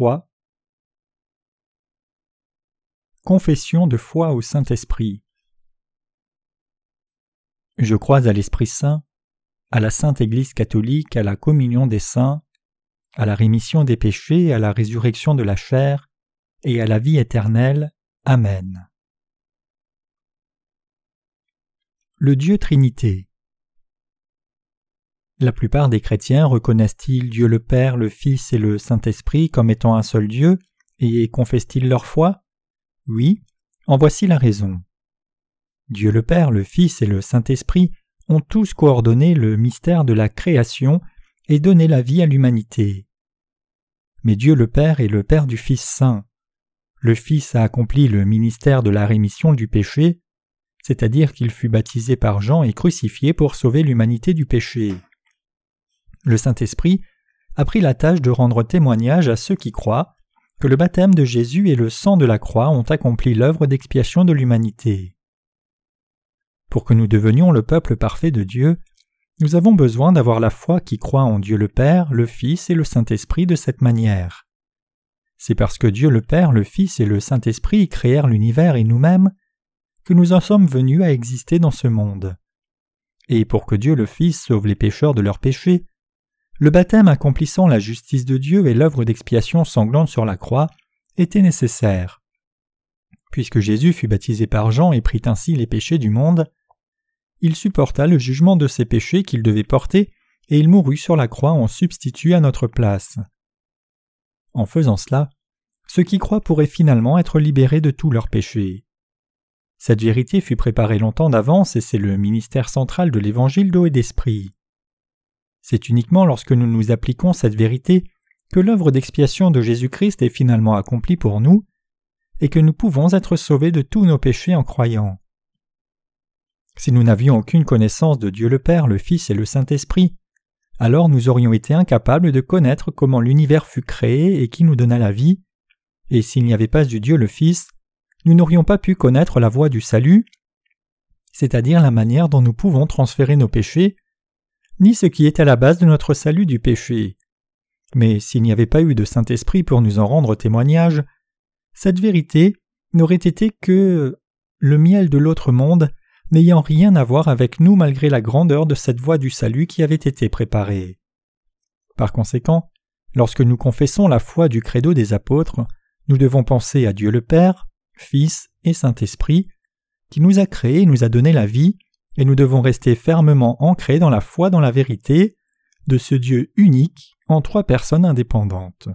3 Confession de foi au Saint-Esprit Je crois à l'Esprit Saint, à la Sainte Église catholique, à la communion des saints, à la rémission des péchés, à la résurrection de la chair, et à la vie éternelle. Amen. Le Dieu Trinité La plupart des chrétiens reconnaissent-ils Dieu le Père, le Fils et le Saint-Esprit comme étant un seul Dieu, et confessent-ils leur foi? Oui, en voici la raison. Dieu le Père, le Fils et le Saint-Esprit ont tous coordonné le mystère de la création et donné la vie à l'humanité. Mais Dieu le Père est le Père du Fils Saint. Le Fils a accompli le ministère de la rémission du péché, c'est-à-dire qu'il fut baptisé par Jean et crucifié pour sauver l'humanité du péché. Le Saint-Esprit a pris la tâche de rendre témoignage à ceux qui croient que le baptême de Jésus et le sang de la croix ont accompli l'œuvre d'expiation de l'humanité. Pour que nous devenions le peuple parfait de Dieu, nous avons besoin d'avoir la foi qui croit en Dieu le Père, le Fils et le Saint-Esprit de cette manière. C'est parce que Dieu le Père, le Fils et le Saint-Esprit créèrent l'univers et nous-mêmes que nous en sommes venus à exister dans ce monde. Et pour que Dieu le Fils sauve les pécheurs de leurs péchés, le baptême accomplissant la justice de Dieu et l'œuvre d'expiation sanglante sur la croix était nécessaire. Puisque Jésus fut baptisé par Jean et prit ainsi les péchés du monde, il supporta le jugement de ses péchés qu'il devait porter, et il mourut sur la croix en substitut à notre place. En faisant cela, ceux qui croient pourraient finalement être libérés de tous leurs péchés. Cette vérité fut préparée longtemps d'avance et c'est le ministère central de l'évangile d'eau et d'esprit. C'est uniquement lorsque nous nous appliquons cette vérité que l'œuvre d'expiation de Jésus-Christ est finalement accomplie pour nous et que nous pouvons être sauvés de tous nos péchés en croyant. Si nous n'avions aucune connaissance de Dieu le Père, le Fils et le Saint-Esprit, alors nous aurions été incapables de connaître comment l'univers fut créé et qui nous donna la vie, et s'il n'y avait pas eu Dieu le Fils, nous n'aurions pas pu connaître la voie du salut, c'est-à-dire la manière dont nous pouvons transférer nos péchés, ni ce qui est à la base de notre salut du péché. Mais s'il n'y avait pas eu de Saint-Esprit pour nous en rendre témoignage, cette vérité n'aurait été que le miel de l'autre monde n'ayant rien à voir avec nous malgré la grandeur de cette voie du salut qui avait été préparée. Par conséquent, lorsque nous confessons la foi du credo des apôtres, nous devons penser à Dieu le Père, Fils et Saint-Esprit, qui nous a créés et nous a donné la vie, et nous devons rester fermement ancrés dans la foi dans la vérité de ce Dieu unique en trois personnes indépendantes.